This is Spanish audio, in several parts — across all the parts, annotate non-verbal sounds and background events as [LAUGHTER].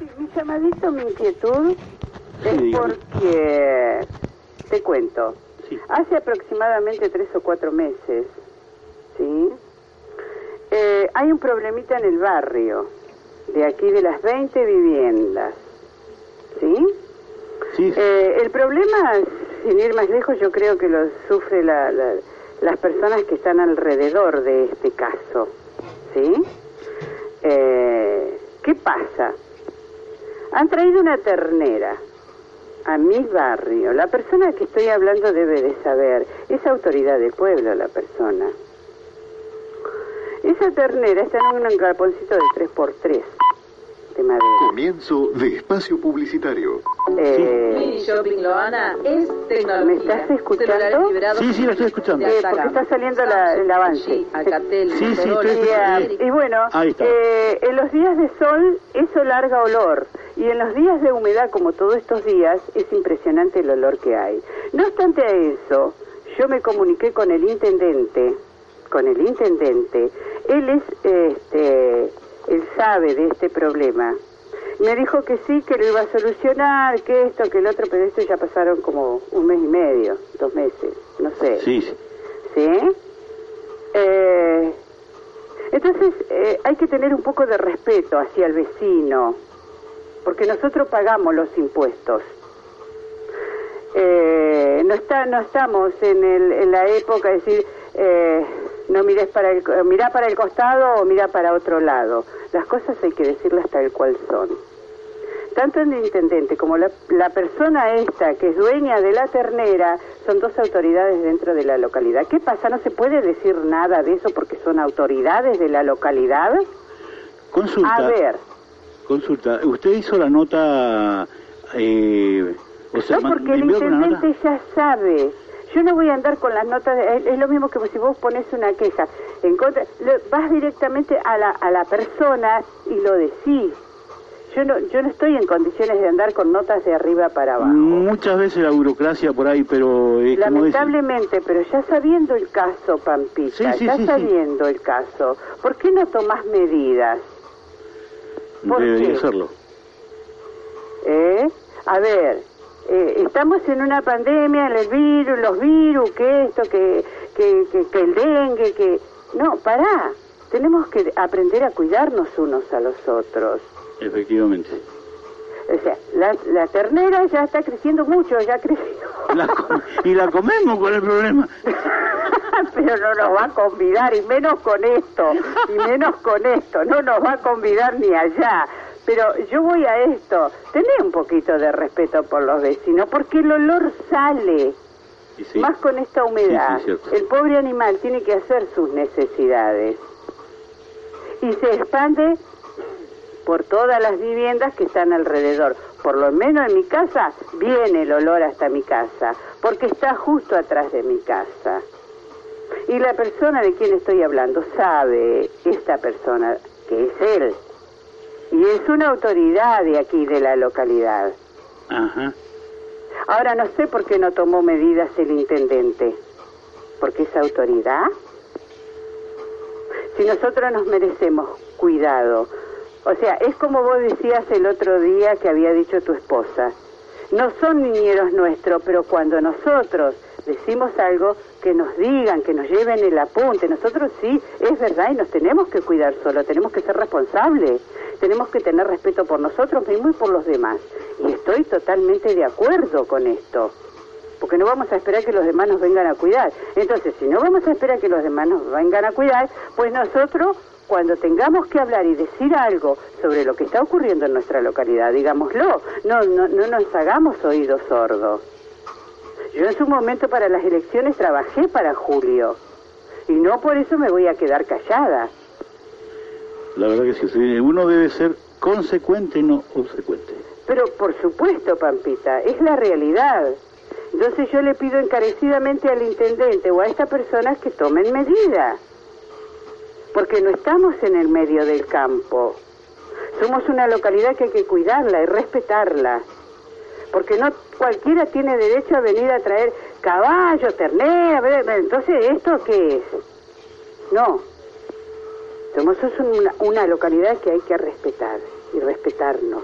Mi llamadito, mi inquietud es porque, te cuento, hace aproximadamente tres o cuatro meses, ¿sí? Eh, hay un problemita en el barrio, de aquí de las 20 viviendas, ¿sí? Sí. Eh, el problema, sin ir más lejos, yo creo que lo sufre la, la- las personas que están alrededor de este caso, ¿sí? Eh, ¿Qué pasa? Han traído una ternera a mi barrio. La persona que estoy hablando debe de saber. Es autoridad del pueblo la persona. Esa ternera está en un galponcito de 3x3 de madera. Comienzo de espacio publicitario. Eh, Mini Shopping Loana es tecnología. ¿Me estás escuchando? Sí, sí, lo estoy escuchando. de Eh, porque está saliendo la- el avance. Sí, Alcatel, Sí, sí, estoy- Y, Ericsson. y bueno, Ahí está. eh, en los días de sol eso larga olor y en los días de humedad como todos estos días es impresionante el olor que hay. No obstante a eso, yo me comuniqué con el intendente, con el intendente, él es, este, él sabe de este problema. Me dijo que sí, que lo iba a solucionar, que esto, que el otro, pero esto ya pasaron como un mes y medio, dos meses, no sé. Sí, sí. Eh, entonces eh, hay que tener un poco de respeto hacia el vecino, porque nosotros pagamos los impuestos. Eh, no está, no estamos en, el, en la época de decir eh, no mires para el, eh, mirá para el costado o mira para otro lado. Las cosas hay que decirlas tal cual son. Tanto el intendente como la, la persona esta que es dueña de la ternera son dos autoridades dentro de la localidad. ¿Qué pasa? ¿No se puede decir nada de eso porque son autoridades de la localidad? Consulta. A ver, Consulta. ¿Usted hizo la nota... Eh, o sea, no porque el intendente ya sabe. Yo no voy a andar con las notas, es, es lo mismo que si vos pones una queja en contra, vas directamente a la, a la persona y lo decís. Yo no, yo no estoy en condiciones de andar con notas de arriba para abajo. Muchas veces la burocracia por ahí, pero es como dicen. Lamentablemente, pero ya sabiendo el caso, Pampita, Sí, sí, ya sí. sabiendo el caso, ¿por qué no tomás medidas? ¿Por Debería hacerlo. ¿Eh? A ver, eh, estamos en una pandemia, el virus, los virus, que esto, que, que, que, que el dengue, que... No, pará, tenemos que aprender a cuidarnos unos a los otros. Efectivamente. O sea, la, la ternera ya está creciendo mucho, ya creció. La y la comemos con el problema. [LAUGHS] [LAUGHS] Pero no nos va a convidar, y menos con esto, y menos con esto, no nos va a convidar ni allá. Pero yo voy a esto, tené un poquito de respeto por los vecinos, porque el olor sale, sí. más con esta humedad. Sí, el pobre animal tiene que hacer sus necesidades. Y se expande por todas las viviendas que están alrededor. Por lo menos en mi casa viene el olor hasta mi casa, porque está justo atrás de mi casa. Y la persona de quien estoy hablando sabe, esta persona, que es él. Y es una autoridad de aquí, de la localidad. Ajá. Ahora no sé por qué no tomó medidas el intendente. ¿Porque es autoridad? Si nosotros nos merecemos cuidado. O sea, es como vos decías el otro día que había dicho tu esposa. No son niñeros nuestros, pero cuando nosotros decimos algo, que nos digan, que nos lleven el apunte. Nosotros sí, es verdad, y nos tenemos que cuidar solo, tenemos que ser responsables, tenemos que tener respeto por nosotros mismos y por los demás. Y estoy totalmente de acuerdo con esto, porque no vamos a esperar que los demás nos vengan a cuidar. Entonces, si no vamos a esperar que los demás nos vengan a cuidar, pues nosotros, cuando tengamos que hablar y decir algo sobre lo que está ocurriendo en nuestra localidad, digámoslo, no, no, no nos hagamos oídos sordos. Yo en su momento para las elecciones trabajé para Julio y no por eso me voy a quedar callada. La verdad que sí. Uno debe ser consecuente, no obsecuente. Pero por supuesto, Pampita, es la realidad. Entonces yo le pido encarecidamente al intendente o a esta persona que tomen medidas. Porque no estamos en el medio del campo. Somos una localidad que hay que cuidarla y respetarla. Porque no cualquiera tiene derecho a venir a traer caballos, ternera. Entonces, ¿esto qué es? No. Somos una, una localidad que hay que respetar y respetarnos.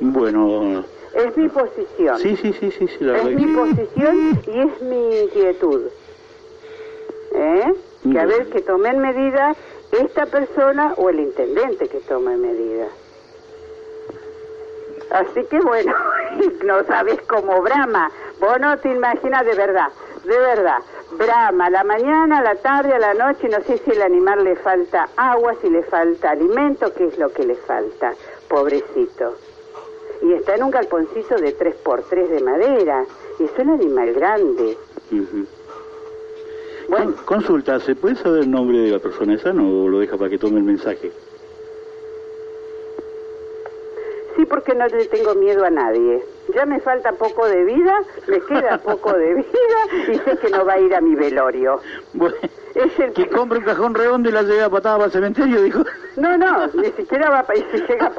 Bueno, Es mi posición. sí, sí, sí, sí, sí, la Es mi posición y es mi inquietud. ¿Eh? Que a ver que tomen medida esta persona o el intendente que tome medida. Así que bueno, [LAUGHS] no sabes cómo brama. Vos no te imaginas de verdad, de verdad. Brama a la mañana, a la tarde, a la noche, no sé si el animal le falta agua, si le falta alimento, qué es lo que le falta, pobrecito. Y está en un galponcito de 3x3 de madera, y es un animal grande. Ujú. Bueno, Con- Consulta, ¿se puede saber el nombre de la persona esa o lo deja para que tome el mensaje? sí, porque no le tengo miedo a nadie. Ya me falta poco de vida, me queda [LAUGHS] poco de vida, y sé que no va a ir a mi velorio. Bueno, Es el que compre un cajón redondo y la lleve a patada para el cementerio, dijo. No, no, ni siquiera va a [LAUGHS] si llega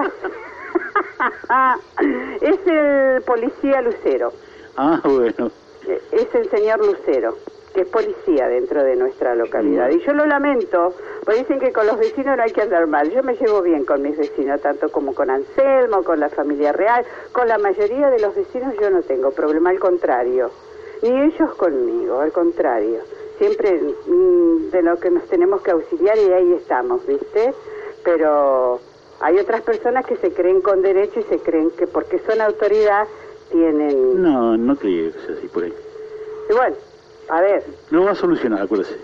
a [LAUGHS] Es el policía Lucero, Ah, bueno. es el señor Lucero, que es policía dentro de nuestra localidad. Y yo lo lamento, porque dicen que con los vecinos no hay que andar mal. Yo me llevo bien con mis vecinos, tanto como con Anselmo, con la familia real, con la mayoría de los vecinos yo no tengo problema, al contrario. Ni ellos conmigo, al contrario. Siempre mm, de lo que nos tenemos que auxiliar y ahí estamos, ¿viste? Pero hay otras personas que se creen con derecho y se creen que porque son autoridad tienen... No, no creía que sea así por ahí. Y bueno, a ver, Lo va a solucionar, acuérdese.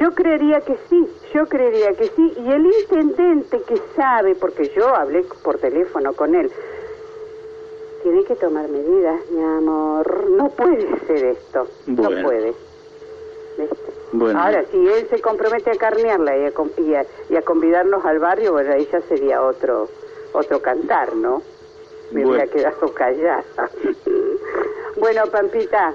yo creería que sí, yo creería que sí. Y el intendente que sabe, porque yo hablé por teléfono con él, tiene que tomar medidas, mi amor. No puede ser esto, no puede. ¿Viste? Bueno. Ahora, si él se compromete a carnearla y a, y a- y a convidarnos al barrio, bueno, ahí ya sería otro, otro cantar, ¿no? Me Bueno. hubiera quedado callada. [LAUGHS] bueno, Pampita,